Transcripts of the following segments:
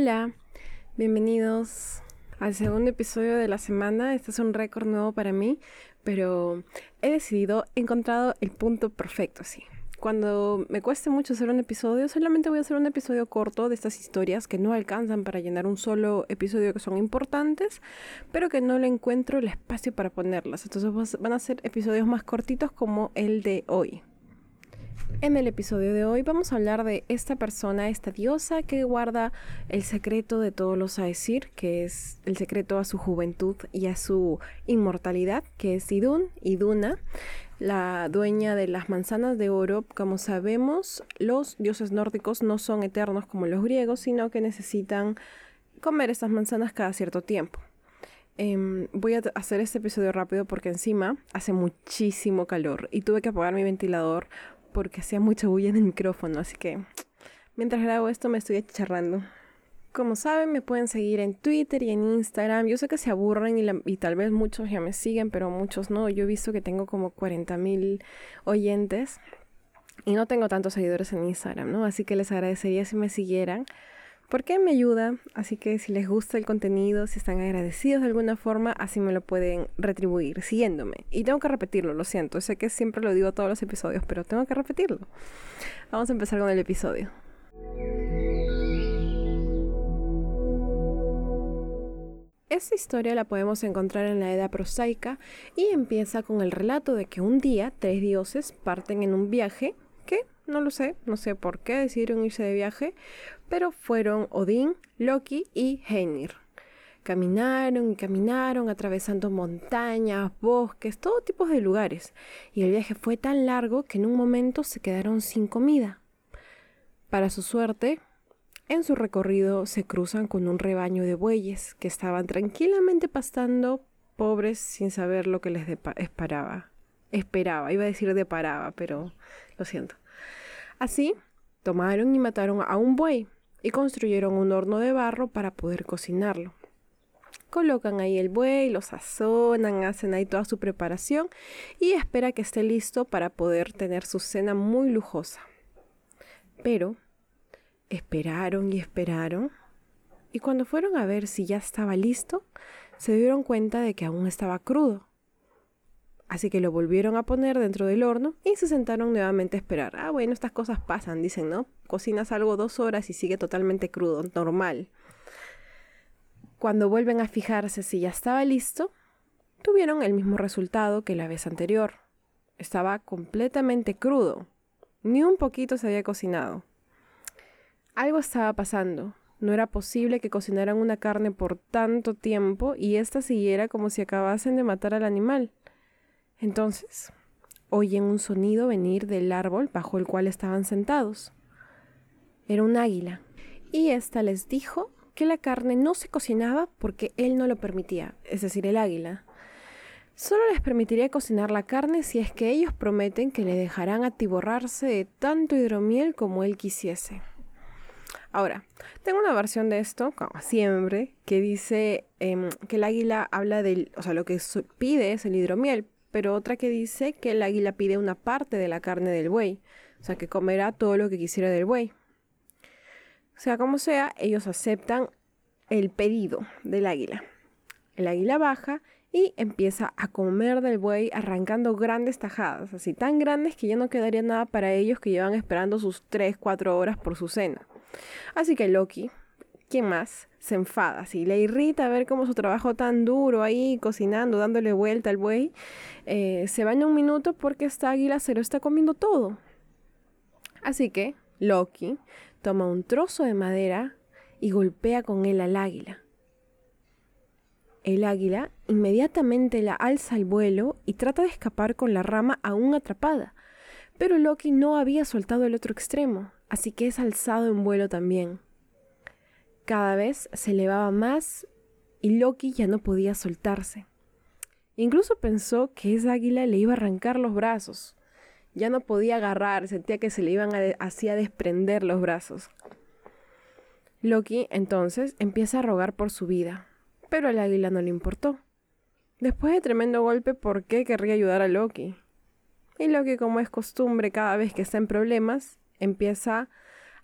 Hola, bienvenidos al segundo episodio de la semana. Este es un récord nuevo para mí, pero he decidido, he encontrado el punto perfecto, sí. Cuando me cueste mucho hacer un episodio, solamente voy a hacer un episodio corto de estas historias que no alcanzan para llenar un solo episodio que son importantes, pero que no le encuentro el espacio para ponerlas. Entonces van a ser episodios más cortitos como el de hoy. En el episodio de hoy vamos a hablar de esta persona, esta diosa que guarda el secreto de todos los Aesir, que es el secreto a su juventud y a su inmortalidad, que es Idun, Iduna, la dueña de las manzanas de oro. Como sabemos, los dioses nórdicos no son eternos como los griegos, sino que necesitan comer estas manzanas cada cierto tiempo. Em, voy a hacer este episodio rápido porque encima hace muchísimo calor y tuve que apagar mi ventilador porque hacía mucha bulla en el micrófono, así que mientras grabo esto me estoy achicharrando. Como saben, me pueden seguir en Twitter y en Instagram. Yo sé que se aburren y, tal vez muchos ya me siguen, pero muchos no. Yo he visto que tengo como 40.000 oyentes y no tengo tantos seguidores en Instagram, ¿no? Así que les agradecería si me siguieran porque me ayuda, así que si les gusta el contenido, si están agradecidos de alguna forma, así me lo pueden retribuir siguiéndome. Y tengo que repetirlo, lo siento, sé que siempre lo digo todos los episodios, pero tengo que repetirlo. Vamos a empezar con el episodio. Esta historia la podemos encontrar en la Edad prosaica y empieza con el relato de que un día tres dioses parten en un viaje no lo sé, no sé por qué decidieron irse de viaje, pero fueron Odín, Loki y Heinir. Caminaron y caminaron atravesando montañas, bosques, todo tipo de lugares, y el viaje fue tan largo que en un momento se quedaron sin comida. Para su suerte, en su recorrido se cruzan con un rebaño de bueyes que estaban tranquilamente pastando, pobres sin saber lo que les esperaba. Esperaba, iba a decir deparaba, pero lo siento. Así, tomaron y mataron a un buey y construyeron un horno de barro para poder cocinarlo. Colocan ahí el buey, lo sazonan, hacen ahí toda su preparación y espera que esté listo para poder tener su cena muy lujosa. Pero esperaron y esperaron y cuando fueron a ver si ya estaba listo, se dieron cuenta de que aún estaba crudo. Así que lo volvieron a poner dentro del horno y se sentaron nuevamente a esperar. Ah, bueno, estas cosas pasan, dicen, ¿no? Cocinas algo dos horas y sigue totalmente crudo, normal. Cuando vuelven a fijarse si ya estaba listo, tuvieron el mismo resultado que la vez anterior. Estaba completamente crudo. Ni un poquito se había cocinado. Algo estaba pasando. No era posible que cocinaran una carne por tanto tiempo y ésta siguiera como si acabasen de matar al animal. Entonces, oyen un sonido venir del árbol bajo el cual estaban sentados. Era un águila, y ésta les dijo que la carne no se cocinaba porque él no lo permitía, es decir, el águila. Solo les permitiría cocinar la carne si es que ellos prometen que le dejarán atiborrarse de tanto hidromiel como él quisiese. Ahora, tengo una versión de esto, como siempre, que dice em, que el águila habla del, o sea, lo que pide es el hidromiel, pero otra que dice que el águila pide una parte de la carne del buey, o sea, que comerá todo lo que quisiera del buey. Sea, como sea, ellos aceptan el pedido del águila. El águila baja y empieza a comer del buey arrancando grandes tajadas, así tan grandes que ya no quedaría nada para ellos que llevan esperando sus 3, 4 horas por su cena. Así que Loki, ¿quién más? Se enfada, así le irrita ver cómo su trabajo tan duro ahí cocinando, dándole vuelta al buey, eh, se en un minuto porque esta águila se lo está comiendo todo. Así que Loki toma un trozo de madera y golpea con él al águila. El águila inmediatamente la alza al vuelo y trata de escapar con la rama aún atrapada, pero Loki no había soltado el otro extremo, así que es alzado en vuelo también. Cada vez se elevaba más y Loki ya no podía soltarse. Incluso pensó que esa águila le iba a arrancar los brazos. Ya no podía agarrar, sentía que se le iban a, desprender los brazos. Loki entonces empieza a rogar por su vida, pero al águila no le importó. Después de tremendo golpe, ¿por qué querría ayudar a Loki? Y Loki, como es costumbre cada vez que está en problemas, empieza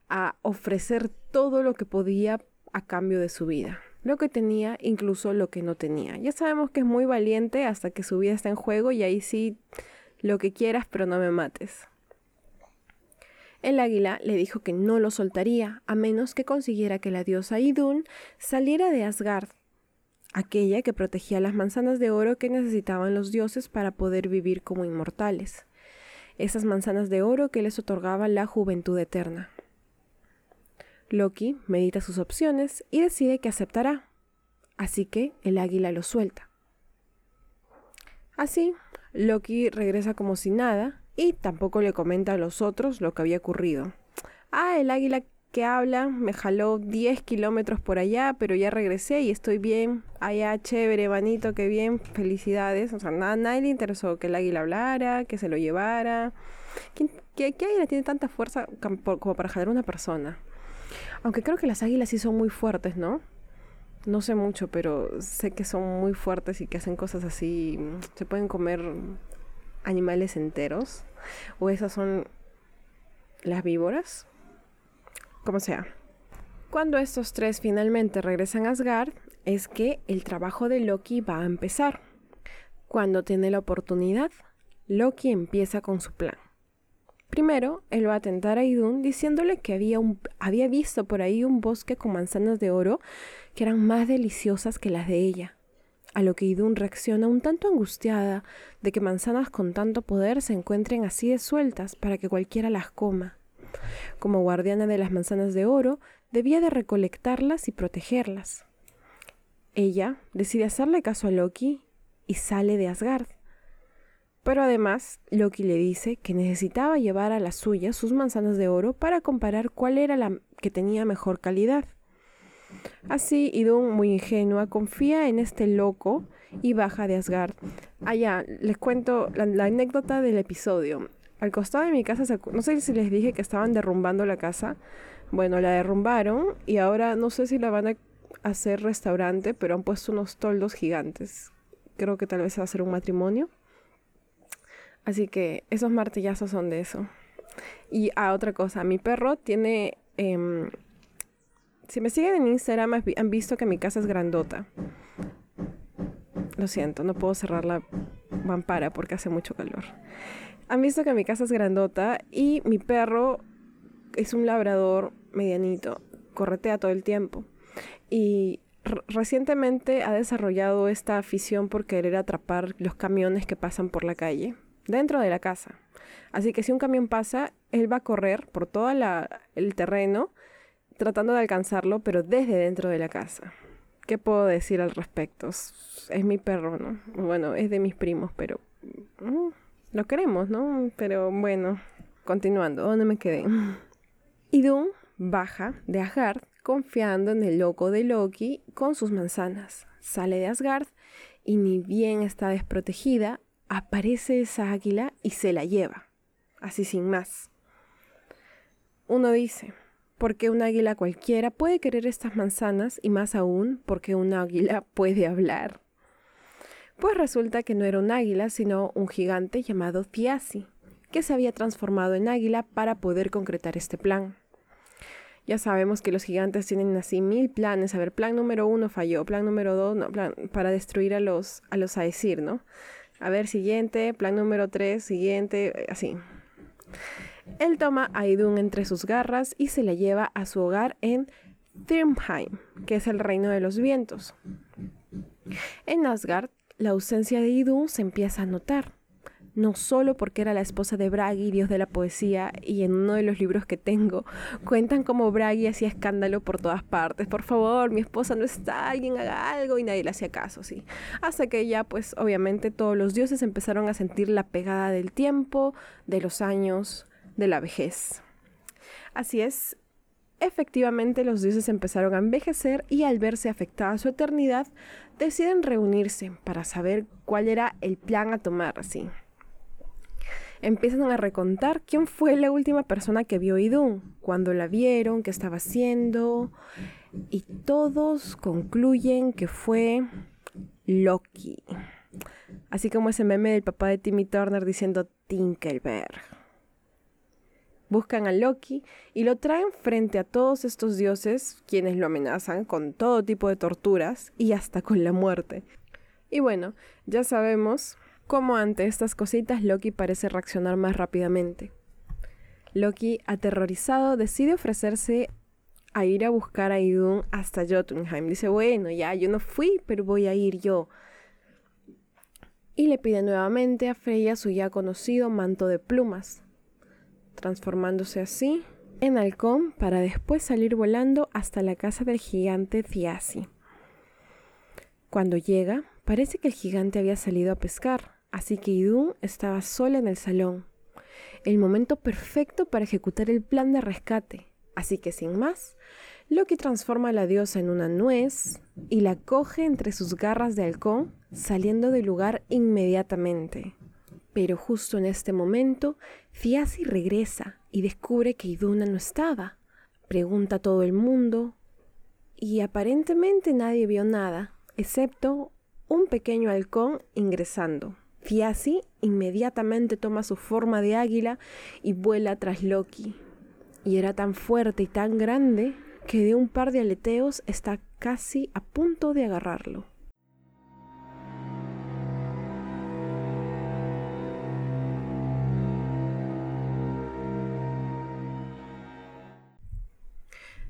a ofrecer todo lo que podía a cambio de su vida. Lo que tenía, incluso lo que no tenía. Ya sabemos que es muy valiente hasta que su vida está en juego y ahí sí lo que quieras, pero no me mates. El águila le dijo que no lo soltaría, a menos que consiguiera que la diosa Idun saliera de Asgard, aquella que protegía las manzanas de oro que necesitaban los dioses para poder vivir como inmortales. Esas manzanas de oro que les otorgaban la juventud eterna. Loki medita sus opciones y decide que aceptará. Así que el águila lo suelta. Así, Loki regresa como si nada y tampoco le comenta a los otros lo que había ocurrido. Ah, el águila que habla me jaló 10 kilómetros por allá, pero ya regresé y estoy bien. Allá, chévere, vanito, qué bien, felicidades. O sea, nada, nadie le interesó que el águila hablara, que se lo llevara. ¿Qué, qué águila tiene tanta fuerza como para jalar a una persona? Aunque creo que las águilas sí son muy fuertes, ¿no? No sé mucho, pero sé que son muy fuertes y que hacen cosas así. Se pueden comer animales enteros. O esas son las víboras. Como sea. Cuando estos tres finalmente regresan a Asgard, es que el trabajo de Loki va a empezar. Cuando tiene la oportunidad, Loki empieza con su plan. Primero, él va a tentar a Idun diciéndole que había, había visto por ahí un bosque con manzanas de oro que eran más deliciosas que las de ella. A lo que Idun reacciona un tanto angustiada de que manzanas con tanto poder se encuentren así de sueltas para que cualquiera las coma. Como guardiana de las manzanas de oro, debía de recolectarlas y protegerlas. Ella decide hacerle caso a Loki y sale de Asgard. Pero además, Loki le dice que necesitaba llevar a la suya sus manzanas de oro para comparar cuál era la que tenía mejor calidad. Así, Idun, muy ingenua, confía en este loco y baja de Asgard. Allá, les cuento la, anécdota del episodio. Al costado de mi casa, no sé si les dije que estaban derrumbando la casa. Bueno, la derrumbaron y ahora no sé si la van a hacer restaurante, pero han puesto unos toldos gigantes. Creo que tal vez va a ser un matrimonio. Así que esos martillazos son de eso. Y a ah, otra cosa, mi perro tiene... Em, si me siguen en Instagram han visto que mi casa es grandota. Lo siento, no puedo cerrar la mampara porque hace mucho calor. Han visto que mi casa es grandota y mi perro es un labrador medianito, corretea todo el tiempo. Y recientemente ha desarrollado esta afición por querer atrapar los camiones que pasan por la calle dentro de la casa. Así que si un camión pasa, él va a correr por todo el terreno tratando de alcanzarlo, pero desde dentro de la casa. ¿Qué puedo decir al respecto? Es mi perro, ¿no? Bueno, es de mis primos, pero mm, lo queremos, ¿no? Pero bueno, continuando, ¿dónde me quedé? Idun baja de Asgard confiando en el loco de Loki con sus manzanas. Sale de Asgard y ni bien está desprotegida, aparece esa águila y se la lleva, así sin más. Uno dice, porque un águila cualquiera puede querer estas manzanas y más aún porque un águila puede hablar. Pues resulta que no era un águila, sino un gigante llamado Thiassi, que se había transformado en águila para poder concretar este plan. Ya sabemos que los gigantes tienen así mil planes. A ver, plan número uno falló, plan número dos, no, plan para destruir a los, a los Aesir, ¿no? A ver, siguiente, plan número 3, siguiente, así. Él toma a Idun entre sus garras y se la lleva a su hogar en Thrymheim, que es el reino de los vientos. En Asgard, la ausencia de Idun se empieza a notar no solo porque era la esposa de Bragi, dios de la poesía, y en uno de los libros que tengo cuentan cómo Bragi hacía escándalo por todas partes. Por favor, mi esposa no está, alguien haga algo y nadie le hacía caso, sí. Hasta que ya, pues obviamente todos los dioses empezaron a sentir la pegada del tiempo, de los años, de la vejez. Así es, Efectivamente, los dioses empezaron a envejecer y al verse afectada su eternidad, deciden reunirse para saber cuál era el plan a tomar, así empiezan a recontar quién fue la última persona que vio Idun, cuando la vieron, qué estaba haciendo, y todos concluyen que fue Loki. Así como ese meme del papá de Timmy Turner diciendo Tinkelberg. Buscan a Loki y lo traen frente a todos estos dioses, quienes lo amenazan con todo tipo de torturas y hasta con la muerte. Y bueno, ya sabemos cómo ante estas cositas Loki parece reaccionar más rápidamente. Loki, aterrorizado, decide ofrecerse a ir a buscar a Idun hasta Jotunheim. Dice, bueno, ya, yo no fui, pero voy a ir yo. Y le pide nuevamente a Freya su ya conocido manto de plumas, transformándose así en halcón para después salir volando hasta la casa del gigante Thiassi. Cuando llega, parece que el gigante había salido a pescar, así que Idun estaba sola en el salón. El momento perfecto para ejecutar el plan de rescate. Así que sin más, Loki transforma a la diosa en una nuez y la coge entre sus garras de halcón, saliendo del lugar inmediatamente. Pero justo en este momento, Fiasi regresa y descubre que Iduna no estaba. Pregunta a todo el mundo y aparentemente nadie vio nada, excepto un pequeño halcón ingresando. Fiasi inmediatamente toma su forma de águila y vuela tras Loki. Y era tan fuerte y tan grande que de un par de aleteos está casi a punto de agarrarlo.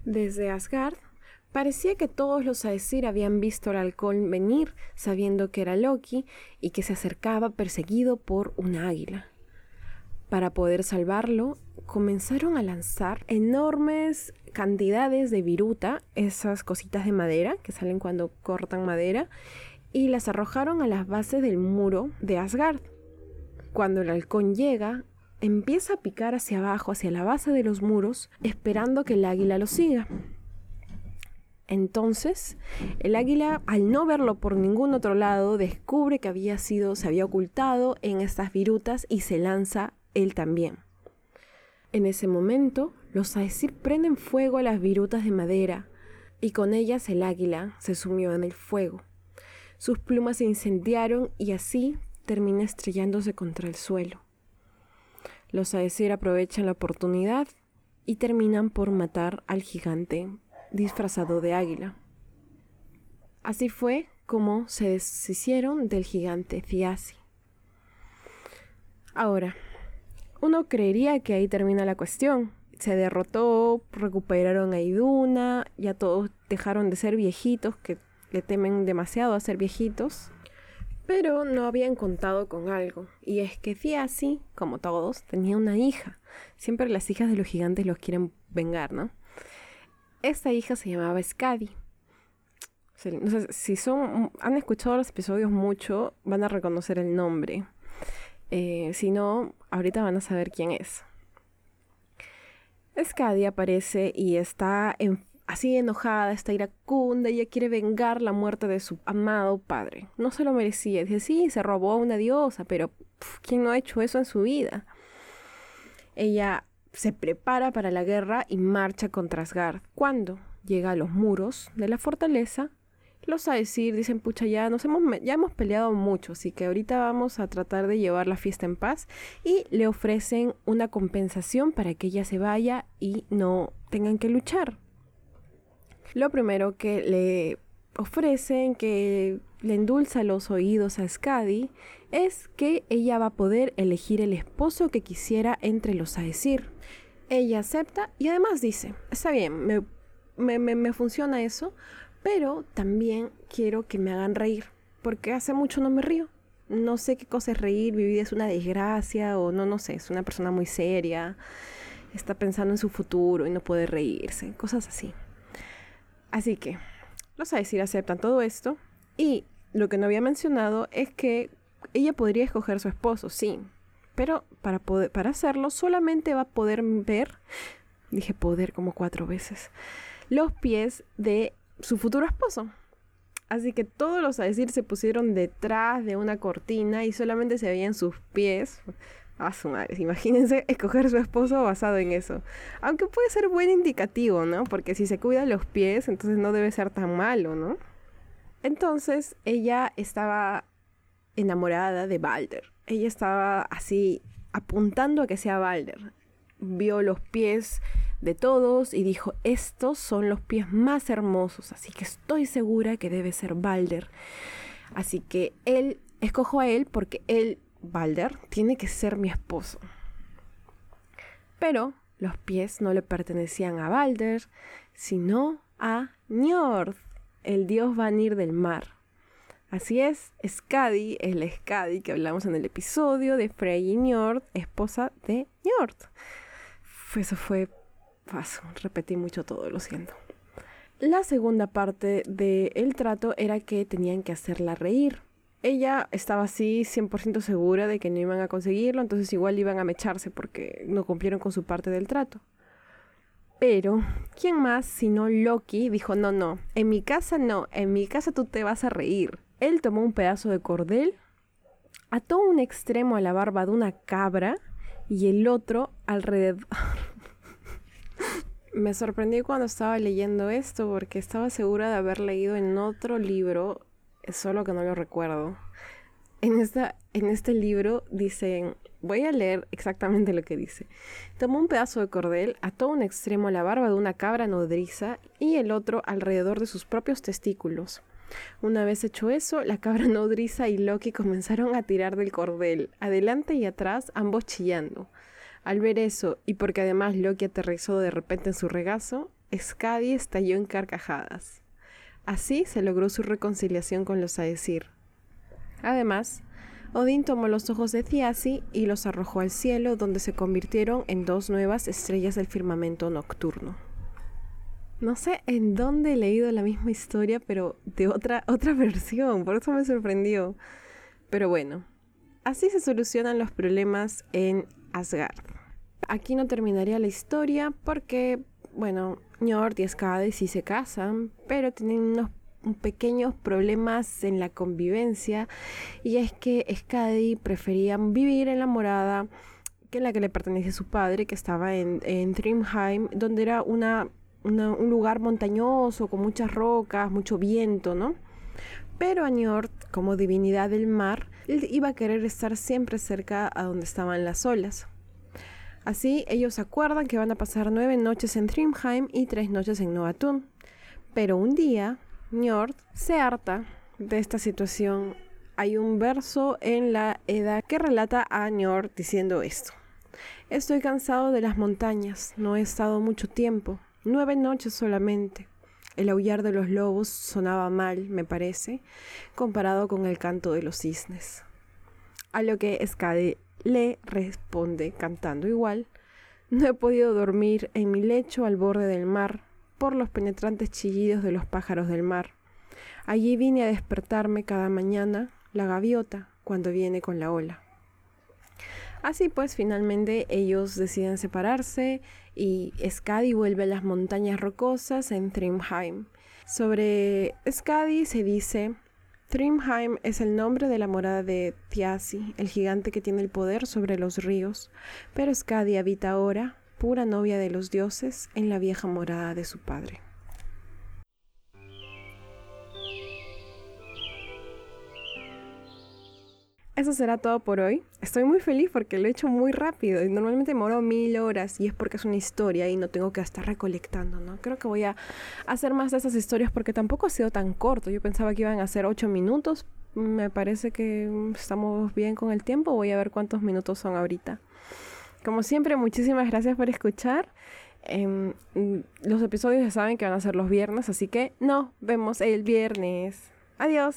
Desde Asgard, parecía que todos los Aesir habían visto al halcón venir, sabiendo que era Loki y que se acercaba perseguido por un águila. Para poder salvarlo, comenzaron a lanzar enormes cantidades de viruta, esas cositas de madera que salen cuando cortan madera, y las arrojaron a las bases del muro de Asgard. Cuando el halcón llega, empieza a picar hacia abajo, hacia la base de los muros, esperando que el águila lo siga. Entonces, el águila, al no verlo por ningún otro lado, descubre que había sido, se había ocultado en estas virutas y se lanza él también. En ese momento, los Aesir prenden fuego a las virutas de madera, y con ellas el águila se sumió en el fuego. Sus plumas se incendiaron y así termina estrellándose contra el suelo. Los Aesir aprovechan la oportunidad y terminan por matar al gigante disfrazado de águila. Así fue como se deshicieron del gigante Thiassi. Ahora, uno creería que ahí termina la cuestión. Se derrotó, recuperaron a Iduna, ya todos dejaron de ser viejitos, que le temen demasiado a ser viejitos. Pero no habían contado con algo, y es que Thiassi, como todos, tenía una hija. Siempre las hijas de los gigantes los quieren vengar, ¿no? Esta hija se llamaba Skadi. Si son, han escuchado los episodios mucho, van a reconocer el nombre. Eh, si no, ahorita van a saber quién es. Skadi aparece y está así enojada, está iracunda, ella quiere vengar la muerte de su amado padre. No se lo merecía. Dice, sí, se robó a una diosa, pero ¿quién no ha hecho eso en su vida? Ella se prepara para la guerra y marcha contra Asgard. Cuando llega a los muros de la fortaleza, los a decir, dicen, pucha, ya hemos, ya hemos peleado mucho, así que ahorita vamos a tratar de llevar la fiesta en paz y le ofrecen una compensación para que ella se vaya y no tengan que luchar. Lo primero que le ofrecen, que le endulza los oídos a Skadi, es que ella va a poder elegir el esposo que quisiera entre los Aesir. Ella acepta y además dice, está bien, me, me, me funciona eso, pero también quiero que me hagan reír, porque hace mucho no me río. No sé qué cosa es reír, mi vida es una desgracia o no, no sé, es una persona muy seria, está pensando en su futuro y no puede reírse, cosas así. Así que los Aesir aceptan todo esto y lo que no había mencionado es que ella podría escoger su esposo, sí, pero para, poder, para hacerlo solamente va a poder ver, dije poder como cuatro veces, los pies de su futuro esposo. Así que todos los a decir se pusieron detrás de una cortina y solamente se veían sus pies. A su madre, imagínense escoger su esposo basado en eso. Aunque puede ser buen indicativo, ¿no? Porque si se cuida los pies, entonces no debe ser tan malo, ¿no? Entonces ella estaba enamorada de Balder. Ella estaba así apuntando a que sea Balder. vio los pies de todos y dijo, estos son los pies más hermosos, así que estoy segura que debe ser Balder. Así que él, escojo a él porque él, Balder, tiene que ser mi esposo. Pero los pies no le pertenecían a Balder, sino a Njord, el dios Vanir del mar. Así es, Skadi es la Skadi que hablamos en el episodio de Frey y Njord, esposa de Njord. Eso fue paso, repetí mucho todo, lo siento. La segunda parte del trato era que tenían que hacerla reír. Ella estaba así 100% segura de que no iban a conseguirlo, entonces igual iban a mecharse porque no cumplieron con su parte del trato. Pero, ¿quién más sino Loki dijo, no, no, en mi casa no, en mi casa tú te vas a reír? Él tomó un pedazo de cordel, ató un extremo a la barba de una cabra y el otro alrededor... Me sorprendí cuando estaba leyendo esto porque estaba segura de haber leído en otro libro, solo que no lo recuerdo. En, esta, en este libro dicen, voy a leer exactamente lo que dice. Tomó un pedazo de cordel, ató un extremo a la barba de una cabra nodriza y el otro alrededor de sus propios testículos. Una vez hecho eso, la cabra nodriza y Loki comenzaron a tirar del cordel, adelante y atrás, ambos chillando. Al ver eso, y porque además Loki aterrizó de repente en su regazo, Skadi estalló en carcajadas. Así se logró su reconciliación con los Aesir. Además, Odín tomó los ojos de Thiassi y los arrojó al cielo, donde se convirtieron en dos nuevas estrellas del firmamento nocturno. No sé en dónde he leído la misma historia, pero de otra, otra versión, por eso me sorprendió. Pero bueno, así se solucionan los problemas en Asgard. Aquí no terminaría la historia porque, bueno, Njord y Skadi sí se casan, pero tienen unos pequeños problemas en la convivencia y es que Skadi prefería vivir en la morada que en la que le pertenece su padre, que estaba en, en Trimheim, donde era una, un lugar montañoso, con muchas rocas, mucho viento, ¿no? Pero a Njord, como divinidad del mar, iba a querer estar siempre cerca a donde estaban las olas. Así, ellos acuerdan que van a pasar nueve noches en Trimheim y tres noches en Noatun. Pero un día, Njord se harta de esta situación. Hay un verso en la Edda que relata a Njord diciendo esto. Estoy cansado de las montañas, no he estado mucho tiempo, nueve noches solamente. El aullar de los lobos sonaba mal, me parece, comparado con el canto de los cisnes. A lo que Skadi le responde cantando igual, no he podido dormir en mi lecho al borde del mar por los penetrantes chillidos de los pájaros del mar. Allí vine a despertarme cada mañana la gaviota cuando viene con la ola. Así pues, finalmente ellos deciden separarse y Skadi vuelve a las montañas rocosas en Trimheim. Sobre Skadi se dice Thrymheim es el nombre de la morada de Thiassi, el gigante que tiene el poder sobre los ríos, pero Skadi habita ahora, pura novia de los dioses, en la vieja morada de su padre. Eso será todo por hoy. Estoy muy feliz porque lo he hecho muy rápido y normalmente demoro mil horas y es porque es una historia y no tengo que estar recolectando, ¿no? Creo que voy a hacer más de esas historias porque tampoco ha sido tan corto. Yo pensaba que iban a ser ocho minutos. Me parece que estamos bien con el tiempo. Voy a ver cuántos minutos son ahorita. Como siempre, muchísimas gracias por escuchar. Em, los episodios ya saben que van a ser los viernes, así que nos vemos el viernes. Adiós.